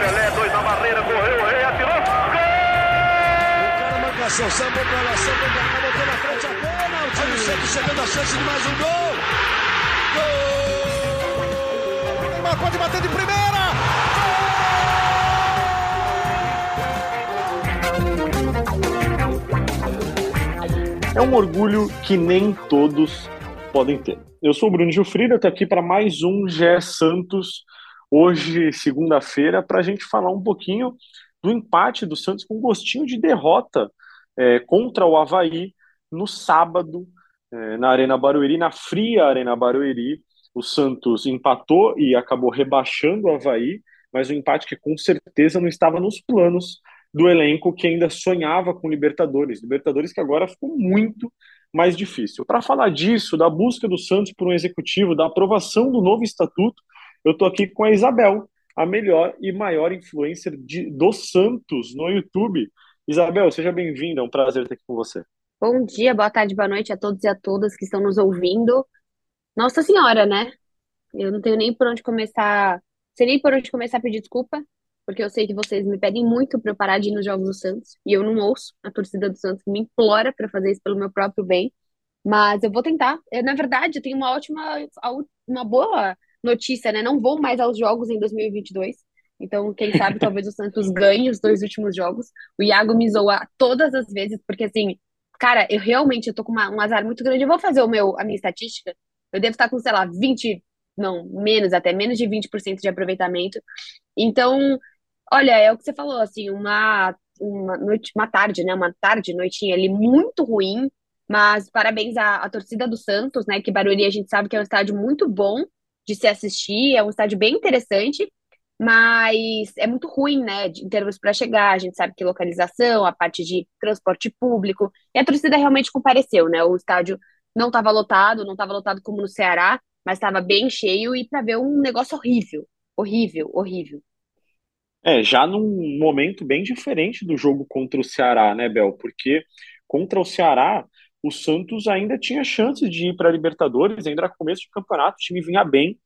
Pelé, dois na barreira, correu, o rei atirou. Gol! O cara marcação, sambou pra lá, sambou pra cá, botou na frente a bola. O time sempre chegando a chance de mais um gol. Gol! Neymar pode bater de primeira. É um orgulho que nem todos podem ter. Eu sou o Bruno Gilfrida, estou aqui para mais um GE Santos, hoje, segunda-feira, para a gente falar um pouquinho do empate do Santos com gostinho de derrota é, contra o Havaí no sábado, é, na Arena Barueri, na fria Arena Barueri. O Santos empatou e acabou rebaixando o Havaí, mas um empate que com certeza não estava nos planos do elenco que ainda sonhava com Libertadores. Libertadores que agora ficou muito mais difícil. Para falar disso, da busca do Santos por um executivo, da aprovação do novo estatuto, eu estou aqui com a Isabel, a melhor e maior influencer de, do Santos no YouTube. Isabel, seja bem-vinda, é um prazer estar aqui com você. Bom dia, boa tarde, boa noite a todos e a todas que estão nos ouvindo. Nossa Senhora, né? Eu não tenho nem por onde começar, sei nem por onde começar a pedir desculpa, porque eu sei que vocês me pedem muito para eu parar de ir nos Jogos do Santos, e eu não ouço a torcida do Santos que me implora para fazer isso pelo meu próprio bem, mas eu vou tentar. Eu, na verdade, eu tenho uma ótima, uma boa notícia, né? Não vou mais aos Jogos em 2022, então quem sabe talvez o Santos ganhe os dois últimos jogos. O Iago me zoa todas as vezes, porque assim, cara, eu realmente eu tô com uma, um azar muito grande. Eu vou fazer o meu, a minha estatística, eu devo estar com, sei lá, 20, não, menos, até menos de 20% de aproveitamento. Então, Olha, é o que você falou, assim, uma, uma noite, uma tarde, né? Uma tarde, noitinha ali muito ruim, mas parabéns à, à torcida do Santos, né? Que Barueri a gente sabe que é um estádio muito bom de se assistir, é um estádio bem interessante, mas é muito ruim, né? Em termos para chegar, a gente sabe que localização, a parte de transporte público, e a torcida realmente compareceu, né? O estádio não estava lotado, não estava lotado como no Ceará, mas estava bem cheio e para ver um negócio horrível, horrível, horrível. É, já num momento bem diferente do jogo contra o Ceará, né, Bel? Porque contra o Ceará, o Santos ainda tinha chance de ir para a Libertadores, ainda era começo de campeonato, o time vinha bem.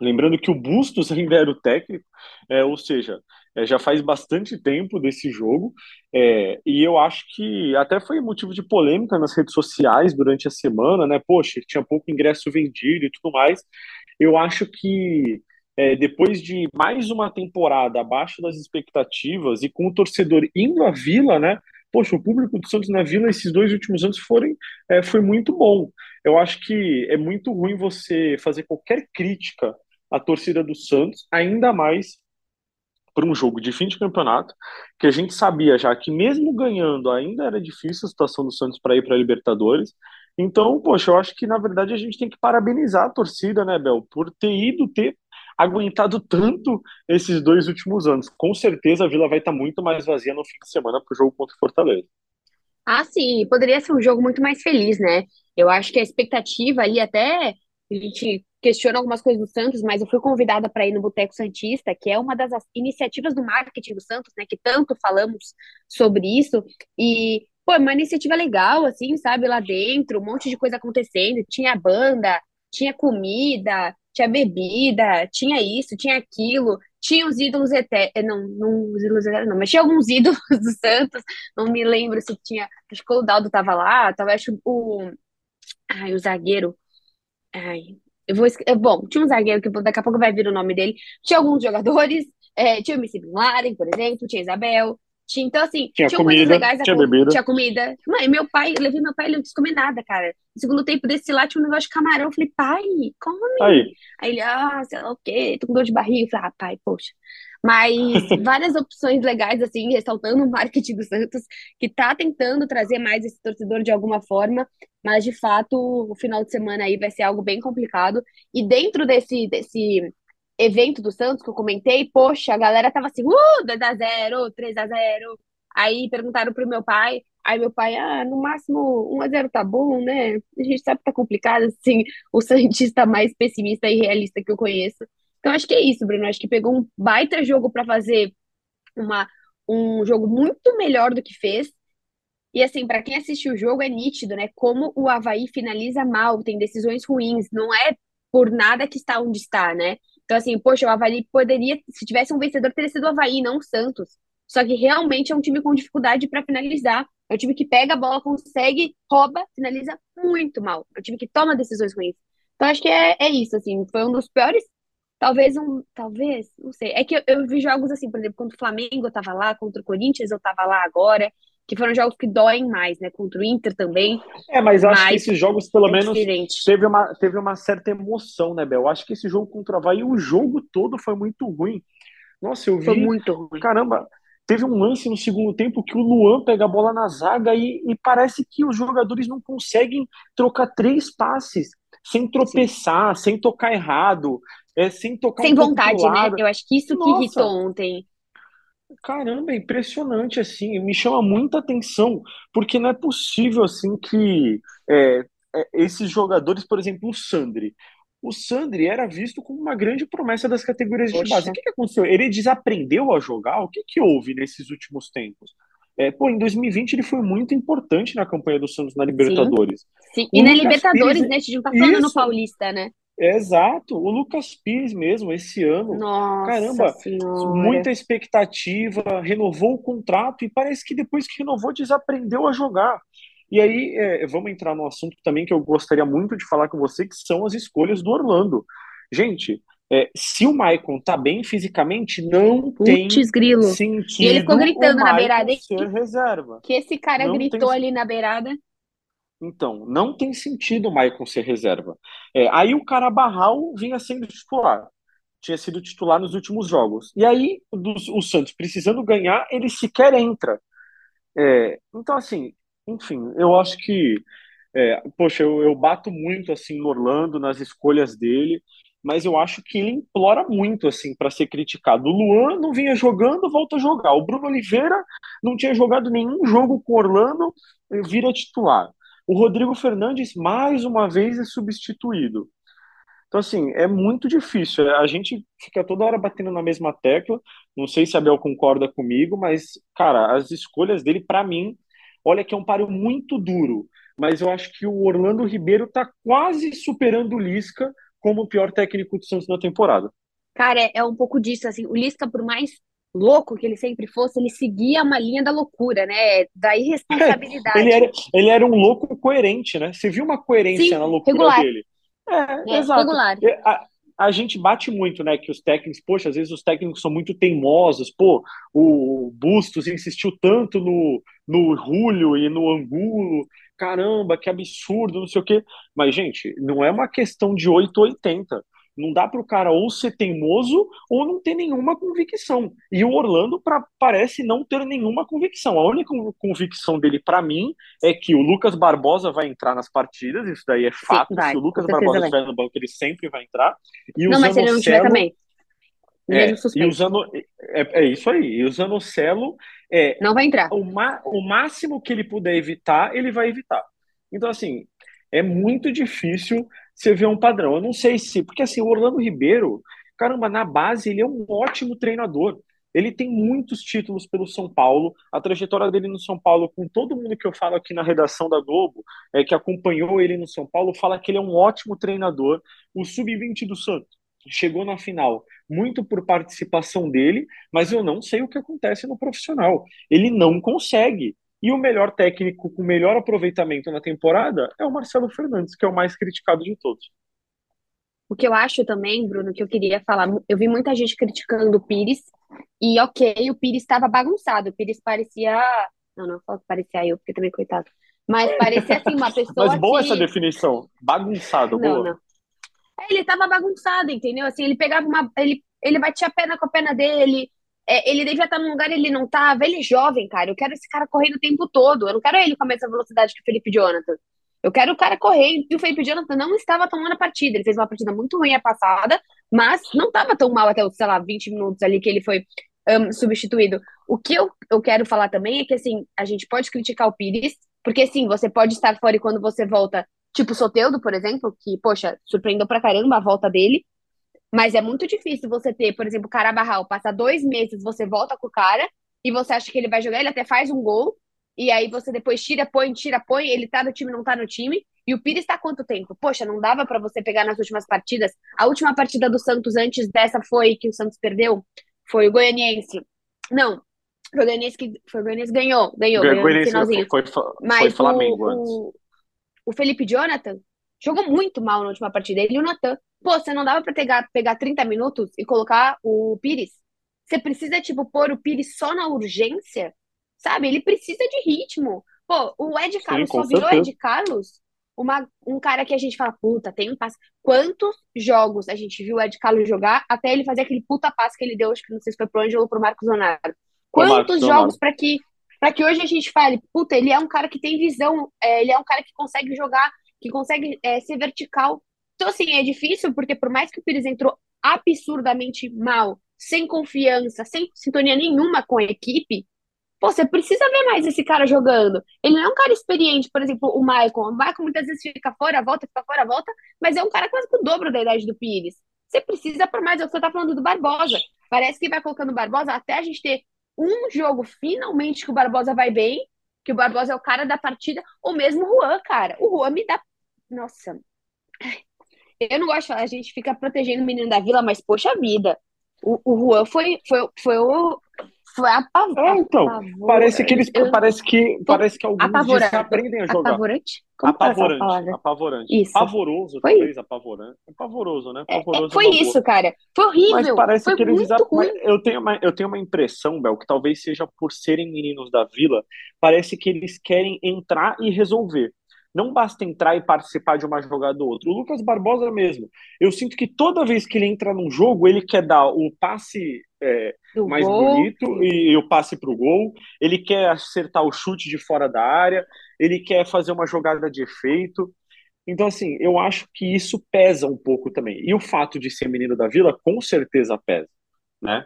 Lembrando que o Bustos ainda era o técnico, é, ou seja, é, já faz bastante tempo desse jogo, é, e eu acho que até foi motivo de polêmica nas redes sociais durante a semana, né? Poxa, tinha pouco ingresso vendido e tudo mais. Eu acho que é, depois de mais uma temporada abaixo das expectativas e com o torcedor indo à Vila, né? Poxa, o público do Santos na Vila esses dois últimos anos foram, é, foi muito bom. Eu acho que é muito ruim você fazer qualquer crítica à torcida do Santos, ainda mais para um jogo de fim de campeonato, que a gente sabia já que mesmo ganhando ainda era difícil a situação do Santos para ir para a Libertadores. Então, poxa, eu acho que na verdade a gente tem que parabenizar a torcida, né, Bel, por ter ido, ter aguentado tanto esses dois últimos anos. Com certeza a Vila vai estar muito mais vazia no fim de semana para o jogo contra o Fortaleza. Ah, sim, poderia ser um jogo muito mais feliz, né? Eu acho que a expectativa ali até a gente questiona algumas coisas do Santos, mas eu fui convidada para ir no Boteco Santista, que é uma das iniciativas do marketing do Santos, né? Que tanto falamos sobre isso. E, pô, é uma iniciativa legal, assim, sabe? Lá dentro, um monte de coisa acontecendo. Tinha banda, tinha comida, tinha bebida, tinha isso, tinha aquilo, tinha os ídolos eternos, eh, não, não os ídolos eternos, não, mas tinha alguns ídolos do Santos, não me lembro se tinha, acho que o Daldo tava lá, acho o, ai, o zagueiro, ai, eu vou, eh, bom, tinha um zagueiro que daqui a pouco vai vir o nome dele, tinha alguns jogadores, é, tinha o Missy Bin Laden, por exemplo, tinha Isabel, tinha, então, assim, tinha, tinha comida, coisas legais. Tinha bebida. Tinha comida. Mãe, meu pai, eu levei meu pai, ele não quis comer nada, cara. No segundo tempo desse lá, tinha um negócio de camarão. Eu falei, pai, come. Aí. Aí ele, ah, sei lá o quê, tô com dor de barriga. Eu falei, ah, pai, poxa. Mas várias opções legais, assim, ressaltando o marketing do Santos, que tá tentando trazer mais esse torcedor de alguma forma, mas de fato, o final de semana aí vai ser algo bem complicado. E dentro desse, desse evento do Santos que eu comentei, poxa, a galera tava assim, uh, 2x0, 3x0. Aí perguntaram pro meu pai, aí meu pai, ah, no máximo 1x0 tá bom, né? A gente sabe que tá complicado, assim, o Santista mais pessimista e realista que eu conheço. Então acho que é isso, Bruno. Acho que pegou um baita jogo para fazer uma, um jogo muito melhor do que fez E assim, para quem assistiu o jogo, é nítido, né? Como o Avaí finaliza mal, tem decisões ruins. Não é por nada que está onde está, né? Então, assim, poxa, o Avaí poderia, se tivesse um vencedor, teria sido o Avaí, não o Santos. Só que realmente é um time com dificuldade para finalizar. É um time que pega a bola, consegue, rouba, finaliza muito mal. É um time que toma decisões ruins. Então, acho que é, é isso, assim. Foi um dos piores Talvez um, talvez, não sei. É que eu, eu vi jogos assim, por exemplo, contra o Flamengo eu tava lá, contra o Corinthians eu tava lá agora, que foram jogos que doem mais, né? Contra o Inter também. É, mas eu acho que esses jogos, pelo é menos, diferente. teve uma, teve uma certa emoção, né, Bel? Eu acho que esse jogo contra o Havaí, o jogo todo foi muito ruim. Nossa, eu Foi vi, muito ruim. caramba, teve um lance no segundo tempo que o Luan pega a bola na zaga e, e parece que os jogadores não conseguem trocar três passes sem Sim. tropeçar, sem tocar errado, é, sem tocar Sem um vontade, né? Eu acho que isso que Nossa, irritou ontem. Caramba, é impressionante assim, me chama muita atenção, porque não é possível assim que é, é, esses jogadores, por exemplo, o Sandri, o Sandri era visto como uma grande promessa das categorias de base. O que que aconteceu? Ele desaprendeu a jogar? O que que houve nesses últimos tempos? É, pô, em 2020 ele foi muito importante na campanha do Santos na Libertadores. sim. E na Libertadores, né? A gente não tá falando no isso, Paulista, né? Exato. O Lucas Pires mesmo, esse ano, Nossa caramba, Senhora. muita expectativa, renovou o contrato e parece que depois que renovou, desaprendeu a jogar. E aí, é, vamos entrar no assunto também que eu gostaria muito de falar com você, que são as escolhas do Orlando. Gente, é, se o Maicon tá bem fisicamente, não tem Putz, grilo. E ele sentido ficou gritando na beirada. ser reserva. Que esse cara Não tem gritou ali na beirada. Então, não tem sentido o Maicon ser reserva. É, aí o Carabarral vinha sendo titular. Tinha sido titular nos últimos jogos. E aí, dos- o Santos precisando ganhar, ele sequer entra. É, então, assim, enfim, eu acho que, é, poxa, eu, eu bato muito assim no Orlando, nas escolhas dele, mas eu acho que ele implora muito assim para ser criticado. O Luan não vinha jogando, volta a jogar. O Bruno Oliveira não tinha jogado nenhum jogo com o Orlando, vira titular. O Rodrigo Fernandes, mais uma vez, é substituído. Então, assim, é muito difícil. A gente fica toda hora batendo na mesma tecla. Não sei se a Bel concorda comigo, mas, cara, as escolhas dele, pra mim, olha que é um páreo muito duro. Mas eu acho que o Orlando Ribeiro tá quase superando o Lisca como o pior técnico do Santos na temporada. Cara, é, é um pouco disso, assim, o Lisca, por mais louco que ele sempre fosse, ele seguia uma linha da loucura, né? Da Ele irresponsabilidade. era, ele era um louco coerente, né? Você viu uma coerência Sim, na loucura regular. dele? É, É, exato. regular. É, A, a gente bate muito, né, que os técnicos, poxa, às vezes os técnicos são muito teimosos, pô, o Bustos insistiu tanto no, no Julio e no Angulo, caramba, que absurdo, não sei o quê. Mas, gente, não é uma questão de 8 ou 80. Não dá para o cara ou ser teimoso ou não ter nenhuma convicção. E o Orlando pra, parece não ter nenhuma convicção. A única convicção dele, para mim, é que o Lucas Barbosa vai entrar nas partidas, isso daí é Sim, fato. vai, Se o Lucas Barbosa estiver no banco, ele sempre vai entrar. E o Não, mas se ele não tiver Zanocelo, também, mesmo é, e o Zano, é, é isso aí. E o Zanocelo, é, não vai entrar. o, ma, o máximo que ele puder evitar, ele vai evitar. Então, assim, é muito difícil você ver um padrão. Eu não sei se. Porque, assim, o Orlando Ribeiro, caramba, na base, ele é um ótimo treinador. Ele tem muitos títulos pelo São Paulo. A trajetória dele no São Paulo, com todo mundo que eu falo aqui na redação da Globo, é, que acompanhou ele no São Paulo, fala que ele é um ótimo treinador. O Sub-20 do Santos chegou na final muito por participação dele, mas eu não sei o que acontece no profissional. Ele não consegue. E o melhor técnico com melhor aproveitamento na temporada é o Marcelo Fernandes, que é o mais criticado de todos. O que eu acho também, Bruno, que eu queria falar, eu vi muita gente criticando o Pires, e ok, o Pires estava bagunçado, o Pires parecia. Não, não falo que parecia eu, porque também, coitado. Mas parecia assim, uma pessoa Mas boa essa que. definição. Bagunçado, Não, boa. não. Ele tava bagunçado, entendeu? Assim, ele pegava uma. Ele, ele batia a perna com a perna dele. É, ele devia estar num lugar ele não tava. Ele é jovem, cara. Eu quero esse cara correndo o tempo todo. Eu não quero ele com a mesma velocidade que o Felipe Jonathan. Eu quero o cara correndo. E o Felipe Jonathan não estava tomando a partida. Ele fez uma partida muito ruim a passada, mas não estava tão mal até os, sei lá, 20 minutos ali que ele foi um, substituído. O que eu, eu quero falar também é que, assim, a gente pode criticar o Pires, porque, sim, você pode estar fora e quando você volta, tipo o Soteldo, por exemplo, que, poxa, surpreendeu pra caramba a volta dele, mas é muito difícil você ter, por exemplo, o Carabarral, passa dois meses, você volta com o cara e você acha que ele vai jogar, ele até faz um gol e aí você depois tira, põe, tira, põe, ele tá no time, não tá no time. E o Pires tá há quanto tempo? Poxa, não dava para você pegar nas últimas partidas. A última partida do Santos antes dessa foi que o Santos perdeu, foi o Goianiense. Não, foi o Goianiense que foi o Goianiense ganhou, ganhou, ganhou Goianiense finalzinho. foi, foi, Mas foi Flamengo o, antes. o, o Felipe Jonathan jogou muito mal na última partida. Ele e o Natan. Pô, você não dava pra pegar, pegar 30 minutos e colocar o Pires? Você precisa, tipo, pôr o Pires só na urgência? Sabe? Ele precisa de ritmo. Pô, o Ed Sim, Carlos com só virou certeza. Ed Carlos uma, um cara que a gente fala, puta, tem um passe. Quantos jogos a gente viu o Ed Carlos jogar até ele fazer aquele puta passe que ele deu, acho que não sei se foi pro Ângelo ou pro Marcos Leonardo. Marcos Quantos jogos pra que, pra que hoje a gente fale, puta, ele é um cara que tem visão, é, ele é um cara que consegue jogar, que consegue é, ser vertical. Então, assim, é difícil, porque por mais que o Pires entrou absurdamente mal, sem confiança, sem sintonia nenhuma com a equipe, Pô, você precisa ver mais esse cara jogando. Ele não é um cara experiente, por exemplo, o Maicon. O Maicon muitas vezes fica fora, volta, fica fora, volta, mas é um cara quase que o dobro da idade do Pires. Você precisa por mais, é o que você tá falando do Barbosa. Parece que vai colocando o Barbosa até a gente ter um jogo finalmente que o Barbosa vai bem, que o Barbosa é o cara da partida, ou mesmo o Juan, cara. O Juan me dá. Nossa. Eu não gosto de falar, a gente fica protegendo o menino da vila, mas poxa vida. O, o Juan foi, foi, foi o. Foi apav- É, então, apavor- Parece que eles, eu- parece que, parece que alguns desaprendem a jogar. Apavorante? Como essa Apavorante, apavorante. Isso. Pavoroso, Foi talvez, apavorante. É pavoroso, né? É, é, Pavoroso é foi boa. isso, cara. Foi horrível. Mas parece foi que eles muito ruim. eu tenho uma, eu tenho uma impressão, Bel, que talvez seja por serem meninos da vila, parece que eles querem entrar e resolver. Não basta entrar e participar de uma jogada ou outra. O Lucas Barbosa mesmo. Eu sinto que toda vez que ele entra num jogo, ele quer dar o passe é, mais gol. bonito e, o passe para o gol. Ele quer acertar o chute de fora da área. Ele quer fazer uma jogada de efeito. Então, assim, eu acho que isso pesa um pouco também. E o fato de ser menino da vila, com certeza pesa, né?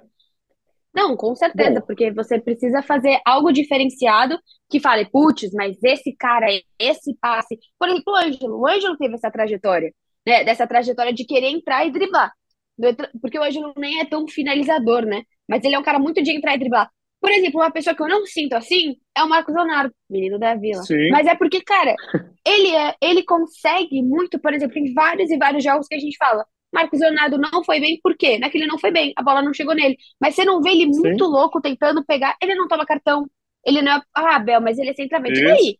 Não, com certeza, Bom. porque você precisa fazer algo diferenciado que fale, putz, mas esse cara, esse passe. Por exemplo, o Ângelo. O Ângelo teve essa trajetória, né? Dessa trajetória de querer entrar e driblar. Porque o Ângelo nem é tão finalizador, né? Mas ele é um cara muito de entrar e driblar. Por exemplo, uma pessoa que eu não sinto assim é o Marcos Leonardo, menino da Vila. Sim. Mas é porque, cara, ele é, ele consegue muito, por exemplo, em vários e vários jogos que a gente fala. Marcos Leonardo não foi bem, por quê? Naquele não foi bem, a bola não chegou nele. Mas você não vê ele muito louco tentando pegar, ele não toma cartão. Ele não é. Ah, Bel, mas ele é centralmente. E daí?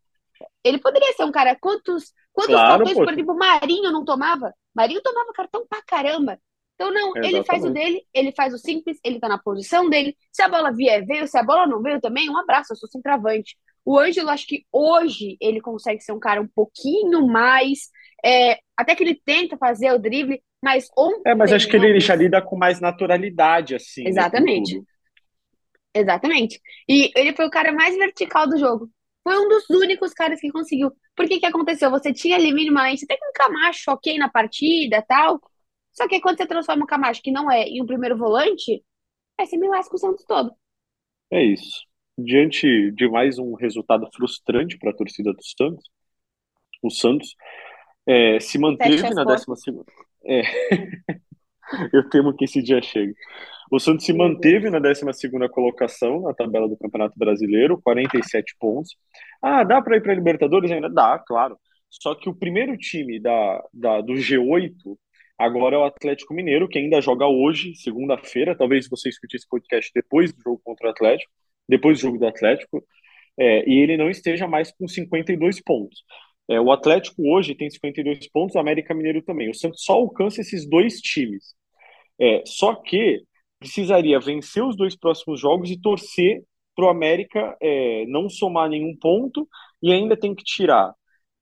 Ele poderia ser um cara. Quantos, quantos Claro, cartões, poxa. por exemplo, o Marinho não tomava? Marinho tomava cartão pra caramba. Então, não, ele faz o Exatamente. dele, ele faz o simples, ele tá na posição dele. Se a bola vier, veio. Se a bola não veio também, um abraço, eu sou centroavante. O Ângelo, acho que hoje ele consegue ser um cara um pouquinho mais. é, até que ele tenta fazer o drible, mas ontem. É, mas acho que ele já lida com mais naturalidade, assim. né, Exatamente. Exatamente. E ele foi o cara mais vertical do jogo. Foi um dos únicos caras que conseguiu. Por que que aconteceu? Você tinha ali minimamente, até que um Camacho ok na partida tal. Só que quando você transforma o Camacho, que não é, em um primeiro volante, aí você me lasca o Santos todo. É isso. Diante de mais um resultado frustrante para a torcida do Santos, o Santos é, se manteve na. 12 segunda. É. Eu temo que esse dia chegue. O Santos se manteve na 12 segunda colocação na tabela do Campeonato Brasileiro, 47 pontos. Ah, dá para ir para Libertadores ainda? Dá, claro. Só que o primeiro time da, da, do G8 agora é o Atlético Mineiro, que ainda joga hoje, segunda-feira. Talvez você escute esse podcast depois do jogo contra o Atlético, depois do jogo do Atlético, é, e ele não esteja mais com 52 pontos. É, o Atlético hoje tem 52 pontos, o América Mineiro também. O Santos só alcança esses dois times. É, só que precisaria vencer os dois próximos jogos e torcer para o América é, não somar nenhum ponto e ainda tem que tirar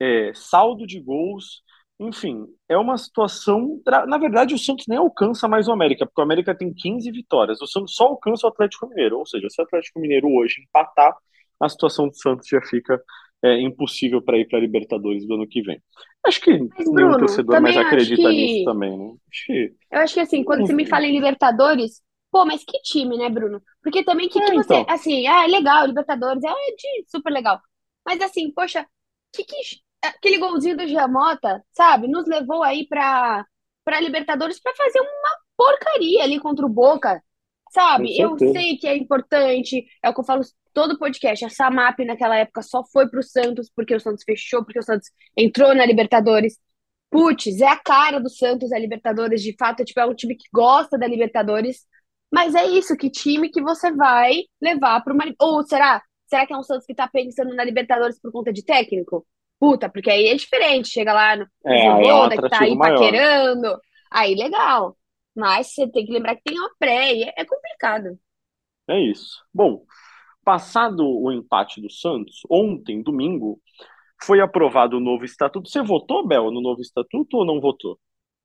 é, saldo de gols. Enfim, é uma situação. Na verdade, o Santos nem alcança mais o América, porque o América tem 15 vitórias. O Santos só alcança o Atlético Mineiro. Ou seja, se o Atlético Mineiro hoje empatar, a situação do Santos já fica é, impossível para ir para Libertadores do ano que vem. Acho que Mas, nenhum torcedor mais acredita que- nisso também, né? Acho que. Eu acho que assim, quando você me fala em Libertadores, pô, mas que time, né, Bruno? Porque também que, que É, você, então. assim, ah, é legal, Libertadores, é de super legal. Mas assim, poxa, que que aquele golzinho do Giamota, sabe, nos levou aí pra, pra Libertadores pra fazer uma porcaria ali contra o Boca, sabe? Eu sei que é importante, é o que eu falo todo podcast, a Samap naquela época só foi pro Santos porque o Santos fechou, porque o Santos entrou na Libertadores. Putz, é a cara do Santos a Libertadores, de fato, tipo, é um time que gosta da Libertadores, mas é isso, que time que você vai levar para uma. Ou será? Será que é um Santos que tá pensando na Libertadores por conta de técnico? Puta, porque aí é diferente, chega lá no É, é um que tá aí maior. paquerando, aí legal. Mas você tem que lembrar que tem uma pré é é complicado. É isso. Bom, passado o empate do Santos, ontem, domingo, foi aprovado o novo estatuto. Você votou, Bel, no novo estatuto ou não votou?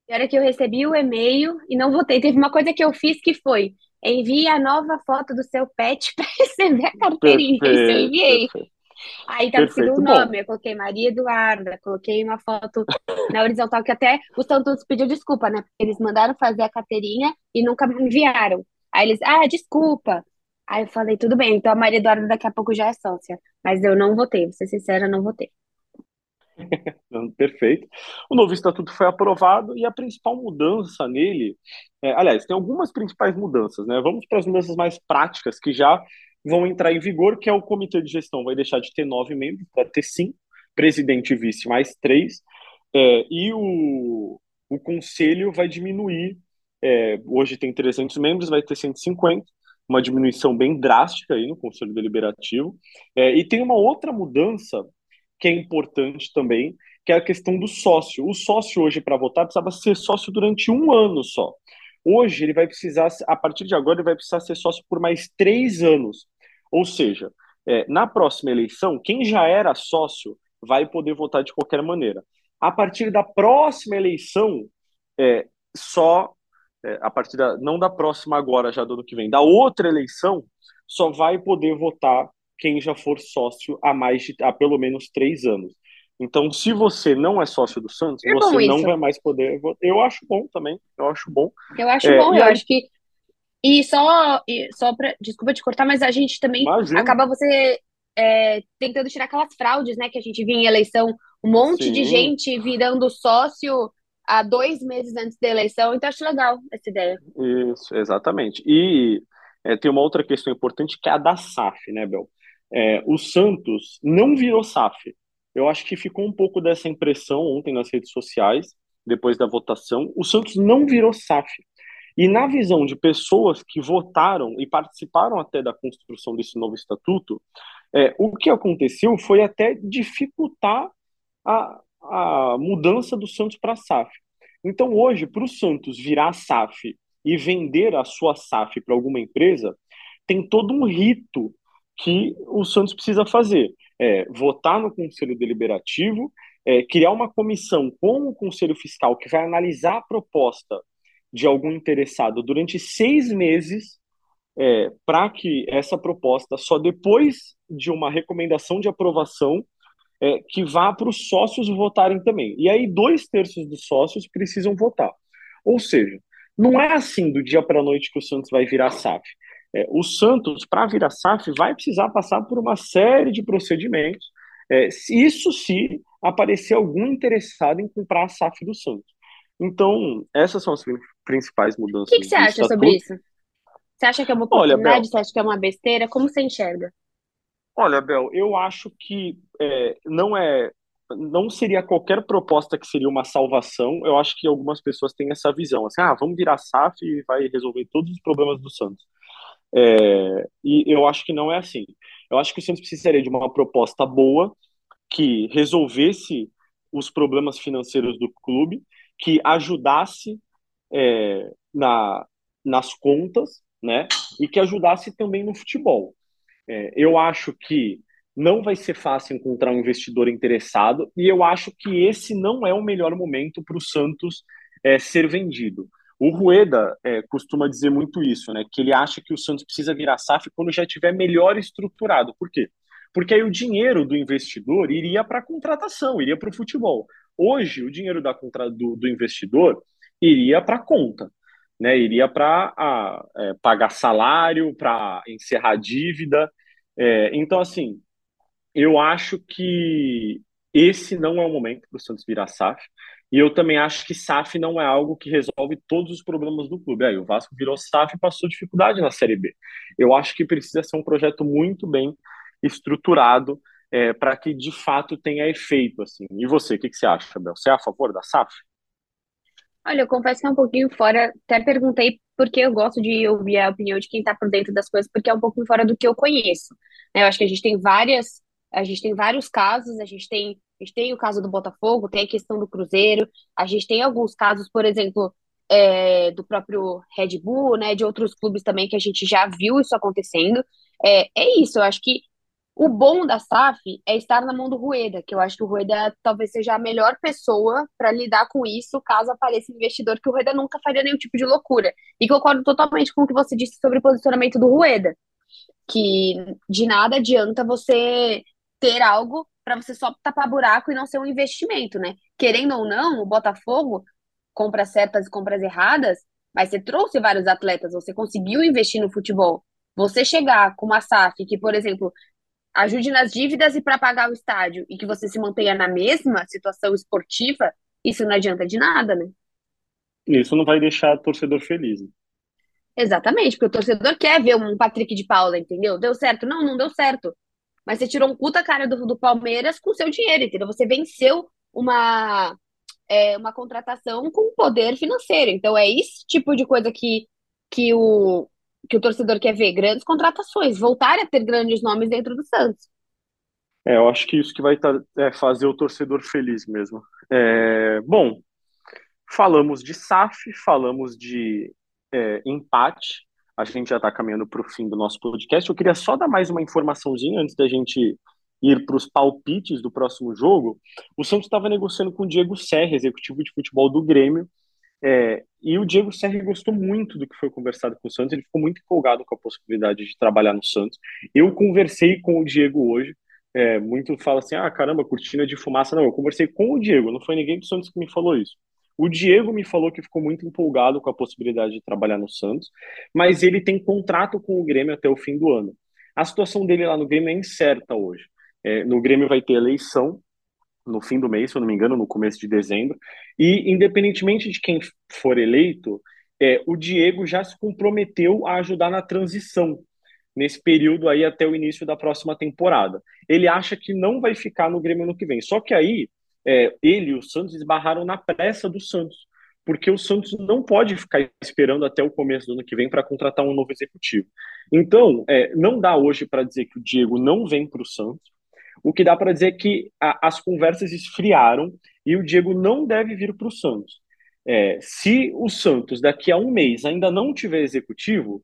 E a hora que eu recebi o e-mail e não votei, teve uma coisa que eu fiz que foi envie a nova foto do seu pet para receber a carteirinha. Isso eu Perfeito, enviei. perfeito. Aí tava escrito o Perfeito. Bom, nome, eu coloquei Maria Eduarda, coloquei uma foto na horizontal, que até o Santos pediu desculpa, né? Porque eles mandaram fazer a carteirinha e nunca me enviaram. Aí eles, ah, desculpa. Aí eu falei, tudo bem, então a Maria Eduarda daqui a pouco já é sócia. Mas eu não votei, vou ser sincera, não votei. Perfeito. O novo estatuto foi aprovado e a principal mudança nele, é, aliás, tem algumas principais mudanças, né? Vamos para as mudanças mais práticas que já vão entrar em vigor, que é o comitê de gestão vai deixar de ter nove membros para ter cinco, presidente e vice mais três, é, e o, o conselho vai diminuir, é, hoje tem 300 membros, vai ter 150, uma diminuição bem drástica aí no conselho deliberativo, É, e tem uma outra mudança que é importante também, que é a questão do sócio. O sócio hoje, para votar, precisava ser sócio durante um ano só. Hoje, ele vai precisar, a partir de agora, ele vai precisar ser sócio por mais três anos. Ou seja, é, na próxima eleição, quem já era sócio vai poder votar de qualquer maneira. A partir da próxima eleição, é, só é, a partir da, não da próxima agora, já do ano que vem, da outra eleição, só vai poder votar quem já for sócio há mais de, há pelo menos três anos. Então, se você não é sócio do Santos, É você não isso. vai mais poder votar. Eu acho bom também, eu acho bom. Eu acho É, bom, eu aí- acho que. E só, e só pra. Desculpa te cortar, mas a gente também Imagina. acaba você é, tentando tirar aquelas fraudes, né? Que a gente via em eleição, um monte de Sim. gente virando sócio há dois meses antes da eleição. Então, acho legal essa ideia. Isso, exatamente. E é, tem uma outra questão importante que é a da SAF, né, Bel? É, o Santos não virou SAF. Eu acho que ficou um pouco dessa impressão ontem nas redes sociais, depois da votação. O Santos não virou SAF. E na visão de pessoas que votaram e participaram até da construção desse novo estatuto, é, o que aconteceu foi até dificultar a, a mudança do Santos para a SAF. Então, hoje, para o Santos virar SAF e vender a sua SAF para alguma empresa, tem todo um rito que o Santos precisa fazer. É, votar no Conselho Deliberativo, é, criar uma comissão com o Conselho Fiscal que vai analisar a proposta de algum interessado durante seis meses, é, para que essa proposta, só depois de uma recomendação de aprovação, é, que vá para os sócios votarem também. E aí, dois terços dos sócios precisam votar. Ou seja, não é assim do dia para a noite que o Santos vai virar SAF. É, o Santos, para virar SAF, vai precisar passar por uma série de procedimentos. É, isso se aparecer algum interessado em comprar a SAF do Santos. Então, essas são as principais O mudanças que que você acha sobre isso? Você acha que é uma Olha, Bel, oportunidade? Você acha que é uma besteira? Como você enxerga? Olha, Bel, eu acho que é, não é, não seria qualquer proposta que seria uma salvação. Eu acho que algumas pessoas têm essa visão, assim, ah, vamos virar SAF e vai resolver todos os problemas do Santos. É, e eu acho que não é assim. Eu acho que o Santos precisaria de uma proposta boa que resolvesse os problemas financeiros do clube, que ajudasse é, na, nas contas, né, e que ajudasse também no futebol. É, eu acho que não vai ser fácil encontrar um investidor interessado e eu acho que esse não é o melhor momento para o Santos é, ser vendido. O Rueda é, costuma dizer muito isso, né? Que ele acha que o Santos precisa virar SAF quando já estiver melhor estruturado. Por quê? Porque aí o dinheiro do investidor iria para a contratação, iria para o futebol. Hoje, o dinheiro da, do, do investidor iria para a conta, né? Iria para é, pagar salário, para encerrar dívida. É, então, assim, eu acho que esse não é o momento para o Santos virar SAF. E eu também acho que SAF não é algo que resolve todos os problemas do clube. Aí o Vasco virou SAF e passou dificuldade na Série B. Eu acho que precisa ser um projeto muito bem estruturado é, para que de fato tenha efeito. Assim. E você, o que, que você acha, Bel? Você é a favor da SAF? Olha, eu confesso que é um pouquinho fora. Até perguntei porque eu gosto de ouvir a opinião de quem está por dentro das coisas, porque é um pouquinho fora do que eu conheço. né? Eu acho que a gente tem várias, a gente tem vários casos, a gente tem, a gente tem o caso do Botafogo, tem a questão do Cruzeiro, a gente tem alguns casos, por exemplo, é, do próprio Red Bull, né, de outros clubes também que a gente já viu isso acontecendo. É, é isso, eu acho que o bom da SAF é estar na mão do Rueda, que eu acho que o Rueda talvez seja a melhor pessoa para lidar com isso, caso apareça um investidor, que o Rueda nunca faria nenhum tipo de loucura. E concordo totalmente com o que você disse sobre o posicionamento do Rueda, que de nada adianta você ter algo para você só tapar buraco e não ser um investimento, né? Querendo ou não, o Botafogo compra certas e compras erradas, mas você trouxe vários atletas, você conseguiu investir no futebol. Você chegar com uma SAF que, por exemplo, ajude nas dívidas e para pagar o estádio e que você se mantenha na mesma situação esportiva, isso não adianta de nada, né? Isso não vai deixar o torcedor feliz. Né? Exatamente, porque o torcedor quer ver um Patrick de Paula, entendeu? Deu certo? Não, não deu certo. Mas você tirou um puta cara do, do Palmeiras com seu dinheiro, entendeu? Você venceu uma, é, uma contratação com poder financeiro. Então é esse tipo de coisa que, que o, que o torcedor quer ver grandes contratações, voltar a ter grandes nomes dentro do Santos. É, eu acho que isso que vai tá, é, fazer o torcedor feliz mesmo. É, bom, falamos de SAF, falamos de é, empate, a gente já está caminhando para o fim do nosso podcast. Eu queria só dar mais uma informaçãozinha antes da gente ir para os palpites do próximo jogo. O Santos estava negociando com o Diego Serra, executivo de futebol do Grêmio, é, e o Diego Serri gostou muito do que foi conversado com o Santos, ele ficou muito empolgado com a possibilidade de trabalhar no Santos. Eu conversei com o Diego hoje, é, muito fala assim, ah, caramba, cortina de fumaça. Não, eu conversei com o Diego, não foi ninguém do Santos que me falou isso. O Diego me falou que ficou muito empolgado com a possibilidade de trabalhar no Santos, mas ele tem contrato com o Grêmio até o fim do ano. A situação dele lá no Grêmio é incerta hoje. É, no Grêmio vai ter eleição, no fim do mês, se eu não me engano, no começo de dezembro. E, independentemente de quem for eleito, é, o Diego já se comprometeu a ajudar na transição nesse período aí até o início da próxima temporada. Ele acha que não vai ficar no Grêmio no que vem. Só que aí é, ele e o Santos esbarraram na pressa do Santos, porque o Santos não pode ficar esperando até o começo do ano que vem para contratar um novo executivo. Então, é, não dá hoje para dizer que o Diego não vem para o Santos. O que dá para dizer que a, as conversas esfriaram e o Diego não deve vir para o Santos. É, se o Santos daqui a um mês ainda não tiver executivo,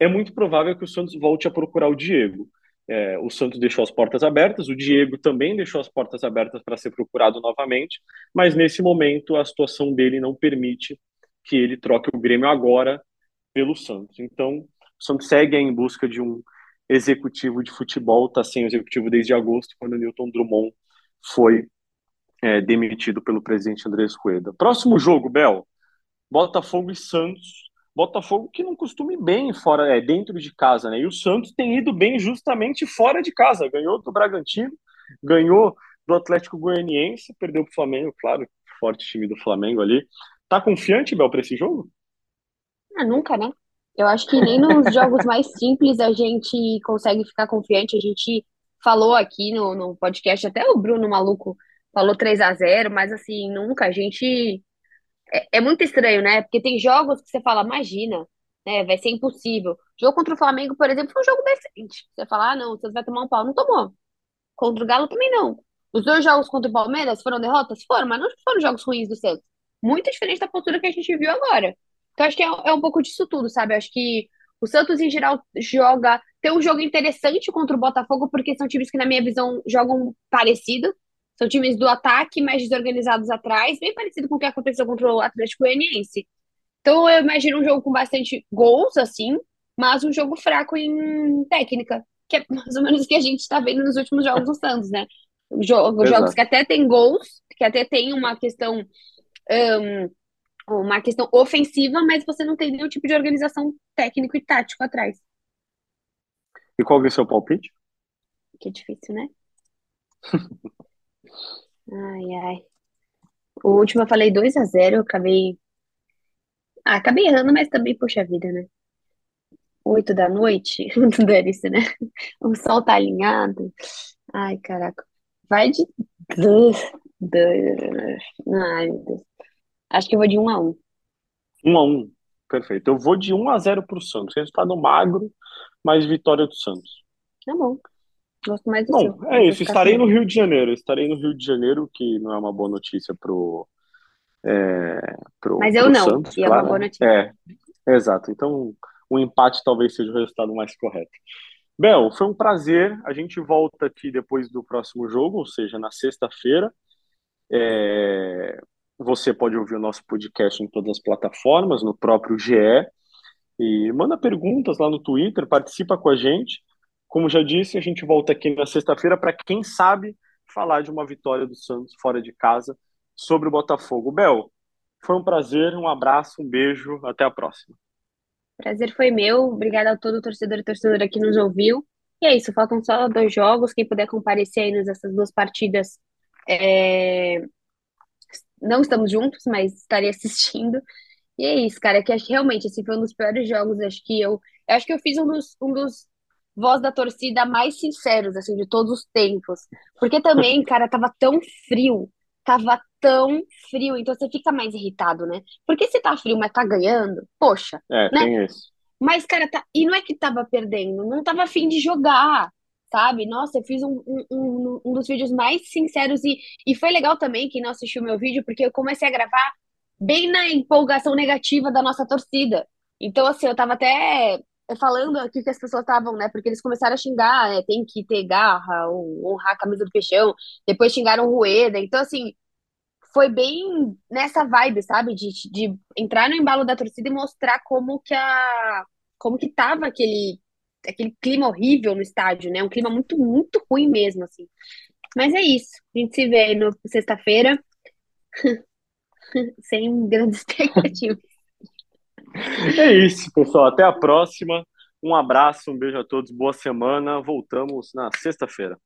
é muito provável que o Santos volte a procurar o Diego. É, o Santos deixou as portas abertas, o Diego também deixou as portas abertas para ser procurado novamente, mas nesse momento a situação dele não permite que ele troque o Grêmio agora pelo Santos. Então, o Santos segue em busca de um executivo de futebol, está sem executivo desde agosto, quando o Newton Drummond foi é, demitido pelo presidente Andrés Rueda. Próximo jogo, Bel, Botafogo e Santos. Botafogo que não costuma ir bem fora, é, dentro de casa, né? E o Santos tem ido bem justamente fora de casa. Ganhou do Bragantino, ganhou do Atlético Goianiense, perdeu para o Flamengo, claro, forte time do Flamengo ali. Tá confiante, Bel, para esse jogo? Ah, nunca, né? Eu acho que nem nos jogos mais simples a gente consegue ficar confiante. A gente falou aqui no, no podcast, até o Bruno Maluco falou 3 a 0 mas assim, nunca. A gente. É, é muito estranho, né? Porque tem jogos que você fala, imagina, né? Vai ser impossível. Jogo contra o Flamengo, por exemplo, foi um jogo decente. Você fala, ah, não, você vai tomar um pau. Não tomou. Contra o Galo também não. Os dois jogos contra o Palmeiras foram derrotas? Foram, mas não foram jogos ruins do Santos. Muito diferente da postura que a gente viu agora. Então, acho que é, é um pouco disso tudo, sabe? Acho que o Santos, em geral, joga. Tem um jogo interessante contra o Botafogo, porque são times que, na minha visão, jogam parecido. São times do ataque, mais desorganizados atrás, bem parecido com o que aconteceu contra o Atlético Goianiense. Então, eu imagino um jogo com bastante gols, assim, mas um jogo fraco em técnica, que é mais ou menos o que a gente está vendo nos últimos jogos do Santos, né? Jogos que até tem gols, que até tem uma questão. Um, uma questão ofensiva, mas você não tem nenhum tipo de organização técnico e tático atrás. E qual é o seu palpite? Que difícil, né? ai, ai. O último eu falei 2 a 0 eu acabei. Ah, acabei errando, mas também, poxa vida, né? 8 da noite, dane-se, né? O sol tá alinhado. Ai, caraca. Vai de. Ai, meu Deus. Acho que eu vou de 1 a 1 1 a 1 Perfeito. Eu vou de 1 a 0 pro Santos. Resultado magro, mas vitória do Santos. Tá bom. Gosto mais do seu. Bom, é Vou isso. Estarei sem. no Rio de Janeiro. Estarei no Rio de Janeiro, que não é uma boa notícia pro, é, pro, Mas eu pro não. Santos, E é uma claro. boa né? notícia. É, exato. Então, o empate talvez seja o resultado mais correto. Bel, foi um prazer. A gente volta aqui depois do próximo jogo, ou seja, na sexta-feira. É, Você pode ouvir o nosso podcast em todas as plataformas, no próprio GE. E manda perguntas lá no Twitter, participa com a gente. Como já disse, a gente volta aqui na sexta-feira para quem sabe falar de uma vitória do Santos fora de casa sobre o Botafogo. Bel, foi um prazer, um abraço, um beijo, até a próxima. Prazer foi meu. Obrigada a todo torcedor e torcedora que nos ouviu. E é isso. Faltam só dois jogos. Quem puder comparecer aí nessas duas partidas. é, Não estamos juntos, mas estarei assistindo. E é isso, cara, que acho que realmente esse foi um dos piores jogos, acho que eu, eu acho que eu fiz um dos, um dos voz da torcida mais sinceros, assim, de todos os tempos. Porque também, cara, tava tão frio, tava tão frio, então você fica mais irritado, né? Porque se tá frio, mas tá ganhando, poxa, É, né? Mas, cara, tá... e não é que tava perdendo, não tava afim de jogar, sabe? Nossa, eu fiz um, um, um, dos vídeos mais sinceros e, e foi legal também quem não assistiu meu vídeo, porque eu comecei a gravar bem na empolgação negativa da nossa torcida. Então, assim, eu tava até falando aqui que as pessoas estavam, né? Porque eles começaram a xingar, né? Tem que ter garra, ou honrar a camisa do Peixão, depois xingaram o Rueda. Então, assim, foi bem nessa vibe, sabe? De, de entrar no embalo da torcida e mostrar como que a como que tava aquele aquele clima horrível no estádio, né? Um clima muito muito ruim mesmo, assim. Mas é isso. A gente se vê no sexta-feira sem grandes expectativas. É isso, pessoal. Até a próxima. Um abraço, um beijo a todos, boa semana. Voltamos na sexta-feira.